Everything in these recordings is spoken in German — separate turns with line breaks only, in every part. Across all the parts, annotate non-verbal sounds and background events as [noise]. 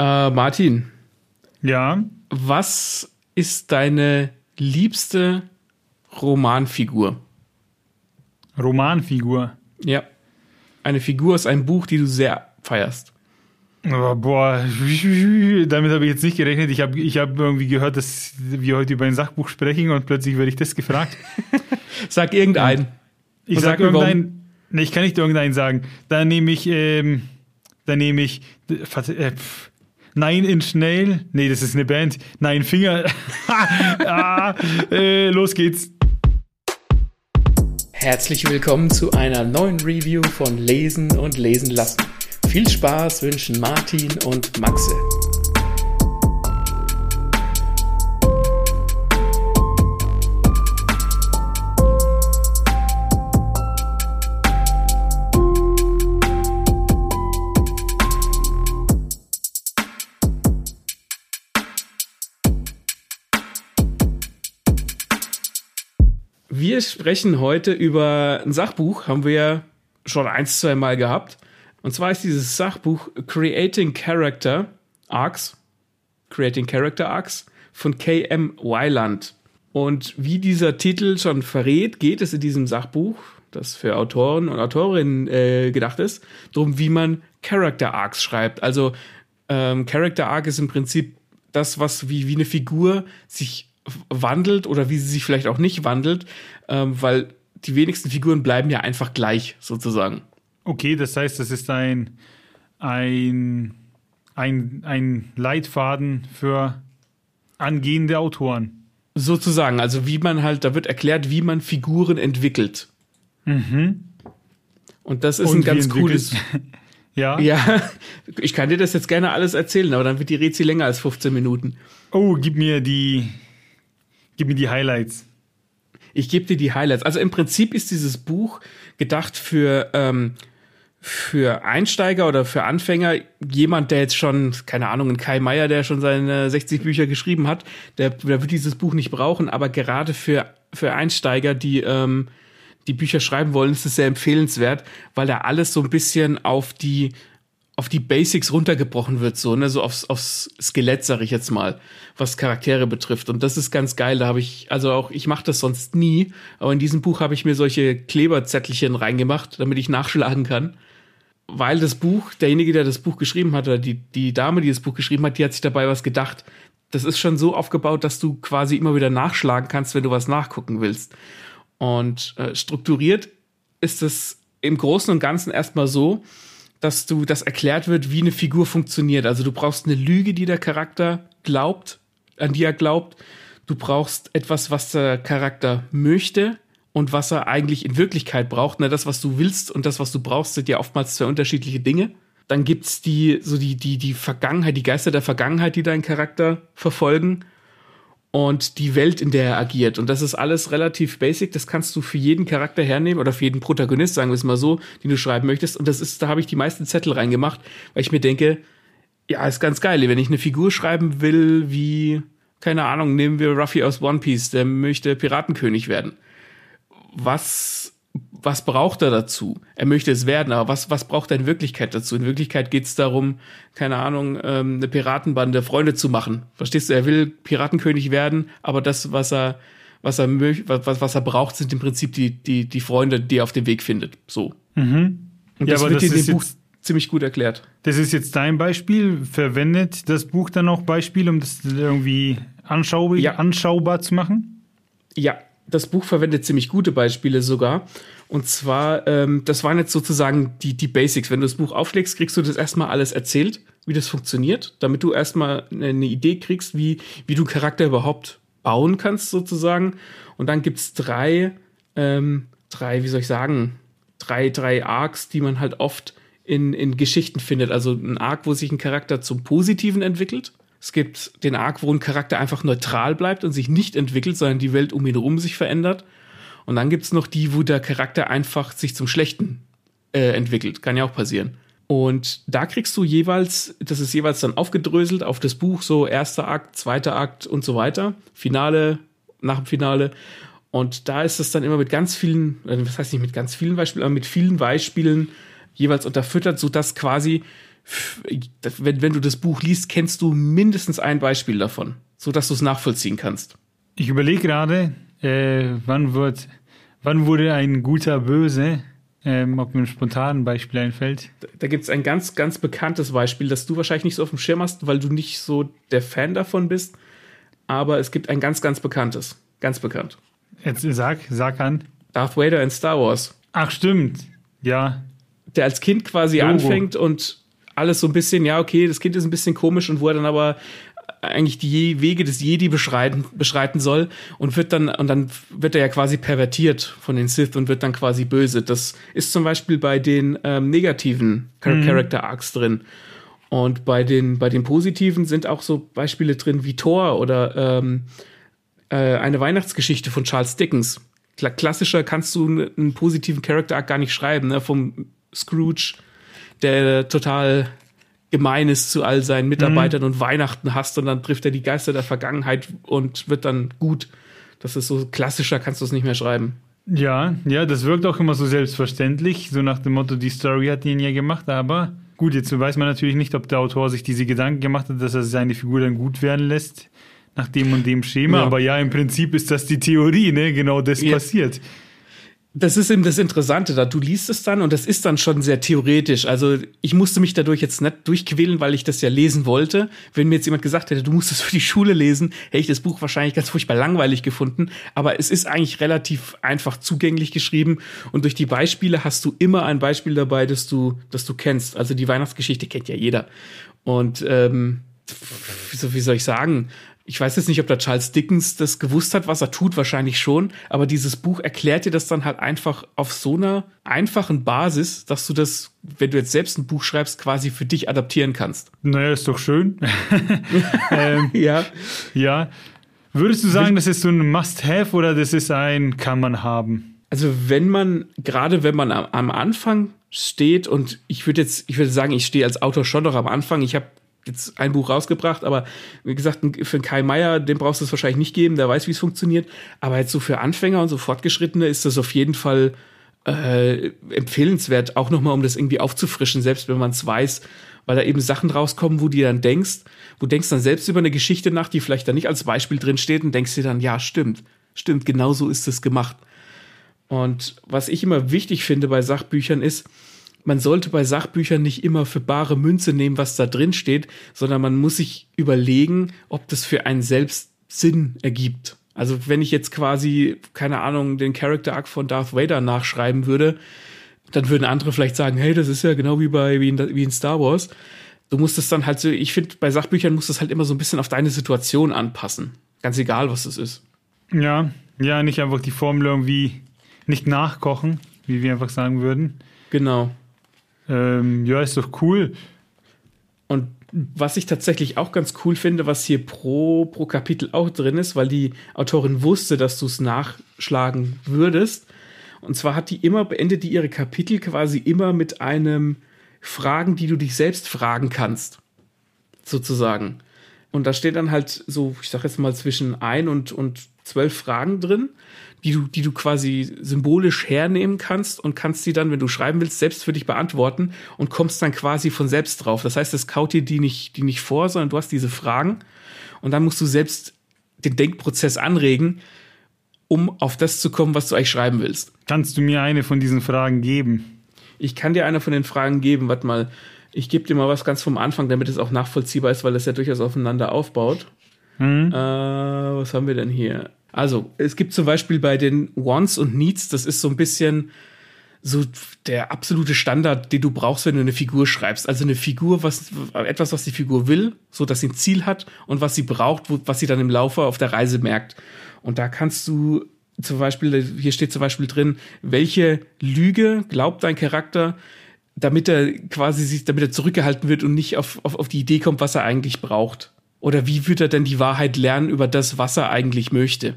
Äh, Martin.
Ja.
Was ist deine liebste Romanfigur?
Romanfigur?
Ja. Eine Figur aus einem Buch, die du sehr feierst.
Oh, boah, [laughs] damit habe ich jetzt nicht gerechnet. Ich habe ich hab irgendwie gehört, dass wir heute über ein Sachbuch sprechen und plötzlich werde ich das gefragt. [laughs]
Sag irgendeinen.
Ich sag, sag irgendeinen. Nee, ich kann nicht irgendeinen sagen. Dann nehme ich, ähm, dann nehme ich, äh, Nein in schnell. Nee, das ist eine Band. Nein Finger. [laughs] ah, äh, los geht's.
Herzlich willkommen zu einer neuen Review von Lesen und Lesen lassen. Viel Spaß wünschen Martin und Maxe. Sprechen heute über ein Sachbuch, haben wir ja schon ein, zwei Mal gehabt. Und zwar ist dieses Sachbuch Creating Character Arcs, Creating Character Arcs von K.M. Weiland. Und wie dieser Titel schon verrät, geht es in diesem Sachbuch, das für Autoren und Autorinnen äh, gedacht ist, darum, wie man Character Arcs schreibt. Also ähm, Character Arc ist im Prinzip das, was wie, wie eine Figur sich wandelt oder wie sie sich vielleicht auch nicht wandelt, ähm, weil die wenigsten Figuren bleiben ja einfach gleich, sozusagen.
Okay, das heißt, das ist ein, ein, ein, ein Leitfaden für angehende Autoren.
Sozusagen, also wie man halt, da wird erklärt, wie man Figuren entwickelt.
Mhm.
Und das ist Und ein ganz cooles. [laughs]
ja.
Ja, [laughs] ich kann dir das jetzt gerne alles erzählen, aber dann wird die Rätsel länger als 15 Minuten.
Oh, gib mir die, Gib mir die Highlights.
Ich gebe dir die Highlights. Also im Prinzip ist dieses Buch gedacht für, ähm, für Einsteiger oder für Anfänger. Jemand, der jetzt schon, keine Ahnung, ein Kai Meier, der schon seine 60 Bücher geschrieben hat, der, der wird dieses Buch nicht brauchen. Aber gerade für, für Einsteiger, die, ähm, die Bücher schreiben wollen, ist es sehr empfehlenswert, weil da alles so ein bisschen auf die auf die Basics runtergebrochen wird, so, ne, so aufs, aufs Skelett, sag ich jetzt mal, was Charaktere betrifft. Und das ist ganz geil. Da habe ich, also auch, ich mache das sonst nie, aber in diesem Buch habe ich mir solche Kleberzettelchen reingemacht, damit ich nachschlagen kann. Weil das Buch, derjenige, der das Buch geschrieben hat, oder die, die Dame, die das Buch geschrieben hat, die hat sich dabei was gedacht. Das ist schon so aufgebaut, dass du quasi immer wieder nachschlagen kannst, wenn du was nachgucken willst. Und äh, strukturiert ist es im Großen und Ganzen erstmal so, dass du das erklärt wird, wie eine Figur funktioniert. Also du brauchst eine Lüge, die der Charakter glaubt, an die er glaubt. Du brauchst etwas, was der Charakter möchte und was er eigentlich in Wirklichkeit braucht. Na, das, was du willst und das, was du brauchst, sind ja oftmals zwei unterschiedliche Dinge. Dann gibt's die, so die, die, die Vergangenheit, die Geister der Vergangenheit, die deinen Charakter verfolgen und die Welt, in der er agiert. Und das ist alles relativ basic. Das kannst du für jeden Charakter hernehmen oder für jeden Protagonist, sagen wir es mal so, den du schreiben möchtest. Und das ist, da habe ich die meisten Zettel reingemacht, weil ich mir denke, ja, ist ganz geil. Wenn ich eine Figur schreiben will, wie, keine Ahnung, nehmen wir Ruffy aus One Piece, der möchte Piratenkönig werden. Was was braucht er dazu? Er möchte es werden, aber was, was braucht er in Wirklichkeit dazu? In Wirklichkeit geht es darum, keine Ahnung, ähm, eine Piratenbande Freunde zu machen. Verstehst du? Er will Piratenkönig werden, aber das, was er, was er was, was er braucht, sind im Prinzip die, die, die Freunde, die er auf dem Weg findet. So.
Mhm.
Und ja, das wird das in dem Buch ziemlich gut erklärt.
Das ist jetzt dein Beispiel. Verwendet das Buch dann auch Beispiele, um das irgendwie anschaubar, ja. anschaubar zu machen?
Ja, das Buch verwendet ziemlich gute Beispiele sogar. Und zwar, ähm, das waren jetzt sozusagen die, die Basics. Wenn du das Buch aufschlägst, kriegst du das erstmal alles erzählt, wie das funktioniert, damit du erstmal eine Idee kriegst, wie, wie du Charakter überhaupt bauen kannst, sozusagen. Und dann gibt's drei, ähm, drei, wie soll ich sagen, drei, drei Arcs, die man halt oft in, in Geschichten findet. Also ein Arc, wo sich ein Charakter zum Positiven entwickelt es gibt den Arc, wo ein Charakter einfach neutral bleibt und sich nicht entwickelt, sondern die Welt um ihn herum sich verändert. Und dann gibt's noch die, wo der Charakter einfach sich zum Schlechten äh, entwickelt. Kann ja auch passieren. Und da kriegst du jeweils, das ist jeweils dann aufgedröselt auf das Buch, so erster Akt, zweiter Akt und so weiter. Finale, nach dem Finale. Und da ist es dann immer mit ganz vielen, äh, was heißt nicht mit ganz vielen Beispielen, aber mit vielen Beispielen jeweils unterfüttert, sodass quasi wenn, wenn du das Buch liest, kennst du mindestens ein Beispiel davon, so dass du es nachvollziehen kannst.
Ich überlege gerade, äh, wann wird, wann wurde ein guter Böse? Ähm, ob mir ein spontanes Beispiel einfällt.
Da, da gibt es ein ganz, ganz bekanntes Beispiel, das du wahrscheinlich nicht so auf dem Schirm hast, weil du nicht so der Fan davon bist. Aber es gibt ein ganz, ganz bekanntes. Ganz bekannt.
Jetzt sag, sag an.
Darth Vader in Star Wars.
Ach, stimmt. Ja.
Der als Kind quasi Logo. anfängt und alles so ein bisschen, ja, okay, das Kind ist ein bisschen komisch und wo er dann aber eigentlich die Wege des Jedi beschreiten, beschreiten soll und wird dann, und dann wird er ja quasi pervertiert von den Sith und wird dann quasi böse. Das ist zum Beispiel bei den ähm, negativen mhm. Character Arcs drin. Und bei den, bei den positiven sind auch so Beispiele drin wie Thor oder ähm, äh, eine Weihnachtsgeschichte von Charles Dickens. Klassischer kannst du einen positiven Character Arc gar nicht schreiben, ne? Vom Scrooge, der total gemein ist zu all seinen Mitarbeitern mhm. und Weihnachten hasst und dann trifft er die Geister der Vergangenheit und wird dann gut. Das ist so klassischer, kannst du es nicht mehr schreiben.
Ja, ja, das wirkt auch immer so selbstverständlich, so nach dem Motto, die Story hat ihn ja gemacht, aber gut, jetzt weiß man natürlich nicht, ob der Autor sich diese Gedanken gemacht hat, dass er seine Figur dann gut werden lässt, nach dem und dem Schema, ja. aber ja, im Prinzip ist das die Theorie, ne? Genau das ja. passiert
das ist eben das Interessante da. Du liest es dann und das ist dann schon sehr theoretisch. Also ich musste mich dadurch jetzt nicht durchquälen, weil ich das ja lesen wollte. Wenn mir jetzt jemand gesagt hätte, du musst es für die Schule lesen, hätte ich das Buch wahrscheinlich ganz furchtbar langweilig gefunden. Aber es ist eigentlich relativ einfach zugänglich geschrieben und durch die Beispiele hast du immer ein Beispiel dabei, das du, das du kennst. Also die Weihnachtsgeschichte kennt ja jeder. Und ähm, wie soll ich sagen? Ich weiß jetzt nicht, ob der Charles Dickens das gewusst hat, was er tut, wahrscheinlich schon, aber dieses Buch erklärt dir das dann halt einfach auf so einer einfachen Basis, dass du das, wenn du jetzt selbst ein Buch schreibst, quasi für dich adaptieren kannst.
Naja, ist doch schön. [laughs] ähm, ja. Ja. Würdest du sagen, das ist so ein Must-Have oder das ist ein Kann man haben?
Also wenn man, gerade wenn man am Anfang steht und ich würde jetzt, ich würde sagen, ich stehe als Autor schon noch am Anfang. Ich habe jetzt ein Buch rausgebracht, aber wie gesagt, für einen Kai Meier, den brauchst du es wahrscheinlich nicht geben, der weiß, wie es funktioniert. Aber jetzt so für Anfänger und so Fortgeschrittene ist das auf jeden Fall äh, empfehlenswert, auch nochmal, um das irgendwie aufzufrischen, selbst wenn man es weiß, weil da eben Sachen rauskommen, wo du dann denkst, wo denkst dann selbst über eine Geschichte nach, die vielleicht da nicht als Beispiel drin steht und denkst dir dann, ja, stimmt, stimmt, genau so ist es gemacht. Und was ich immer wichtig finde bei Sachbüchern ist, man sollte bei Sachbüchern nicht immer für bare Münze nehmen, was da drin steht, sondern man muss sich überlegen, ob das für einen selbst Sinn ergibt. Also wenn ich jetzt quasi, keine Ahnung, den Character Arc von Darth Vader nachschreiben würde, dann würden andere vielleicht sagen, hey, das ist ja genau wie bei wie in, wie in Star Wars. Du musst es dann halt so, ich finde, bei Sachbüchern musst du es halt immer so ein bisschen auf deine Situation anpassen. Ganz egal, was es ist.
Ja, ja, nicht einfach die Formel irgendwie nicht nachkochen, wie wir einfach sagen würden.
Genau.
Ähm, ja, ist doch cool.
Und was ich tatsächlich auch ganz cool finde, was hier pro, pro Kapitel auch drin ist, weil die Autorin wusste, dass du es nachschlagen würdest. Und zwar hat die immer, beendet die ihre Kapitel quasi immer mit einem Fragen, die du dich selbst fragen kannst. Sozusagen. Und da steht dann halt so, ich sag jetzt mal zwischen ein und, und zwölf Fragen drin die du, die du quasi symbolisch hernehmen kannst und kannst die dann, wenn du schreiben willst, selbst für dich beantworten und kommst dann quasi von selbst drauf. Das heißt, es kaut dir die nicht, die nicht vor, sondern du hast diese Fragen und dann musst du selbst den Denkprozess anregen, um auf das zu kommen, was du eigentlich schreiben willst.
Kannst du mir eine von diesen Fragen geben?
Ich kann dir eine von den Fragen geben. Warte mal, ich gebe dir mal was ganz vom Anfang, damit es auch nachvollziehbar ist, weil das ja durchaus aufeinander aufbaut. Hm. Äh, was haben wir denn hier? Also, es gibt zum Beispiel bei den Wants und Needs, das ist so ein bisschen so der absolute Standard, den du brauchst, wenn du eine Figur schreibst. Also eine Figur, was etwas, was die Figur will, so dass sie ein Ziel hat und was sie braucht, wo, was sie dann im Laufe auf der Reise merkt. Und da kannst du zum Beispiel, hier steht zum Beispiel drin, welche Lüge glaubt dein Charakter, damit er quasi sich, damit er zurückgehalten wird und nicht auf, auf, auf die Idee kommt, was er eigentlich braucht. Oder wie wird er denn die Wahrheit lernen über das, was er eigentlich möchte?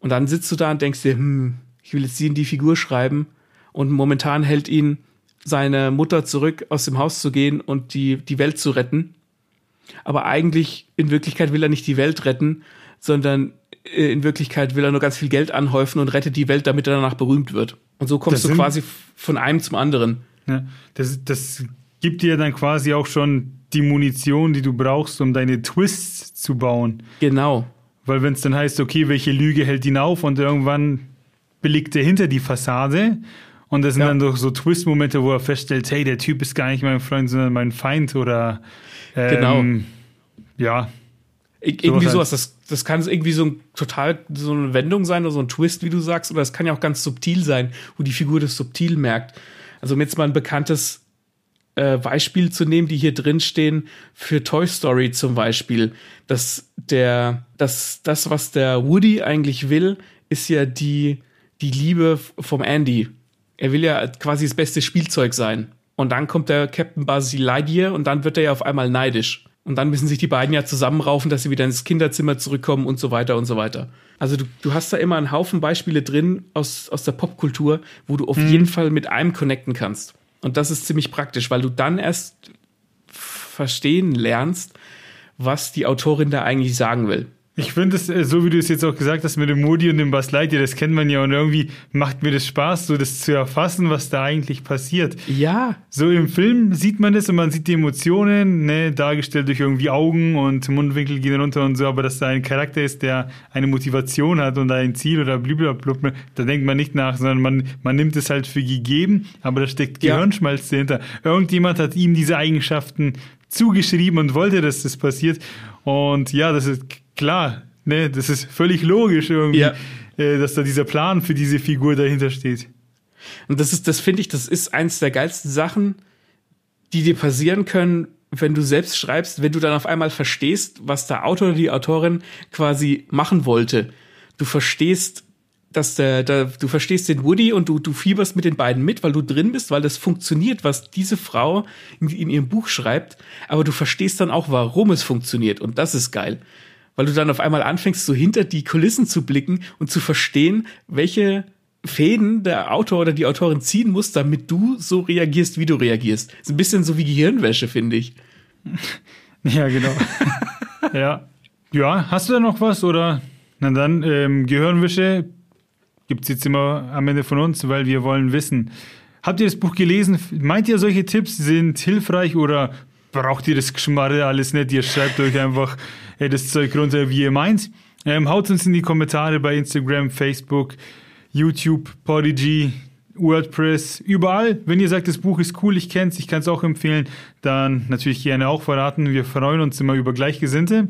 Und dann sitzt du da und denkst dir, hm, ich will jetzt sie in die Figur schreiben. Und momentan hält ihn seine Mutter zurück, aus dem Haus zu gehen und die, die Welt zu retten. Aber eigentlich, in Wirklichkeit will er nicht die Welt retten, sondern äh, in Wirklichkeit will er nur ganz viel Geld anhäufen und rettet die Welt, damit er danach berühmt wird. Und so kommst das du quasi von einem zum anderen.
Ja, das, das gibt dir dann quasi auch schon die Munition, die du brauchst, um deine Twists zu bauen.
Genau.
Weil wenn es dann heißt, okay, welche Lüge hält ihn auf und irgendwann belegt er hinter die Fassade und das sind ja. dann doch so Twist-Momente, wo er feststellt, hey, der Typ ist gar nicht mein Freund, sondern mein Feind oder ähm, genau. Ja.
Ir irgendwie sowas, halt. das, das kann irgendwie so ein total so eine Wendung sein oder so ein Twist, wie du sagst, oder es kann ja auch ganz subtil sein, wo die Figur das subtil merkt. Also um jetzt mal ein bekanntes äh, Beispiel zu nehmen, die hier drin stehen, für Toy Story zum Beispiel, dass der, dass das, was der Woody eigentlich will, ist ja die, die Liebe vom Andy. Er will ja quasi das beste Spielzeug sein. Und dann kommt der Captain Buzz Lightyear und dann wird er ja auf einmal neidisch. Und dann müssen sich die beiden ja zusammenraufen, dass sie wieder ins Kinderzimmer zurückkommen und so weiter und so weiter. Also du, du hast da immer einen Haufen Beispiele drin aus, aus der Popkultur, wo du auf mhm. jeden Fall mit einem connecten kannst. Und das ist ziemlich praktisch, weil du dann erst verstehen lernst, was die Autorin da eigentlich sagen will.
Ich finde es, äh, so wie du es jetzt auch gesagt hast, mit dem Moody und dem Buzz Lightyear, das kennt man ja und irgendwie macht mir das Spaß, so das zu erfassen, was da eigentlich passiert.
Ja.
So im Film sieht man das und man sieht die Emotionen, ne, dargestellt durch irgendwie Augen und Mundwinkel gehen runter und so, aber dass da ein Charakter ist, der eine Motivation hat und ein Ziel oder blablabla, da denkt man nicht nach, sondern man, man nimmt es halt für gegeben, aber da steckt Gehirnschmalz ja. dahinter. Irgendjemand hat ihm diese Eigenschaften zugeschrieben und wollte, dass das passiert. Und ja, das ist klar, ne, das ist völlig logisch irgendwie, ja. äh, dass da dieser Plan für diese Figur dahinter steht.
Und das ist, das finde ich, das ist eins der geilsten Sachen, die dir passieren können, wenn du selbst schreibst, wenn du dann auf einmal verstehst, was der Autor oder die Autorin quasi machen wollte. Du verstehst, dass der, der du verstehst den Woody und du, du fieberst mit den beiden mit, weil du drin bist, weil das funktioniert, was diese Frau in, in ihrem Buch schreibt. Aber du verstehst dann auch, warum es funktioniert. Und das ist geil weil du dann auf einmal anfängst, so hinter die Kulissen zu blicken und zu verstehen, welche Fäden der Autor oder die Autorin ziehen muss, damit du so reagierst, wie du reagierst. Ist ein bisschen so wie Gehirnwäsche, finde ich. [laughs]
Ja, genau. [laughs] ja. Ja, hast du da noch was oder? Na dann, ähm, Gehirnwäsche gibt's jetzt immer am Ende von uns, weil wir wollen wissen. Habt ihr das Buch gelesen? Meint ihr, solche Tipps sind hilfreich oder braucht ihr das Geschmarre alles nicht? Ihr schreibt euch einfach äh, das Zeug runter, wie ihr meint. Ähm, haut uns in die Kommentare bei Instagram, Facebook, YouTube, Podigy, WordPress, überall. Wenn ihr sagt, das Buch ist cool, ich kenne es, ich kann es auch empfehlen, dann natürlich gerne auch verraten. Wir freuen uns immer über Gleichgesinnte.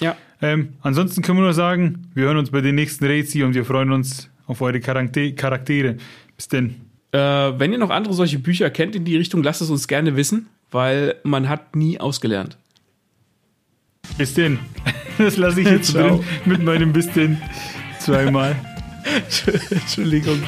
Ja.
Ähm, ansonsten können wir nur sagen, wir hören uns bei den nächsten Rätsel und wir freuen uns auf eure Charaktere. Bis denn.
Äh, wenn ihr noch andere solche Bücher kennt in die Richtung, lasst es uns gerne wissen, weil man hat nie ausgelernt.
Bis denn. [laughs] Das lasse ich jetzt drin mit meinem Bis denn zweimal. [laughs]
Entschuldigung.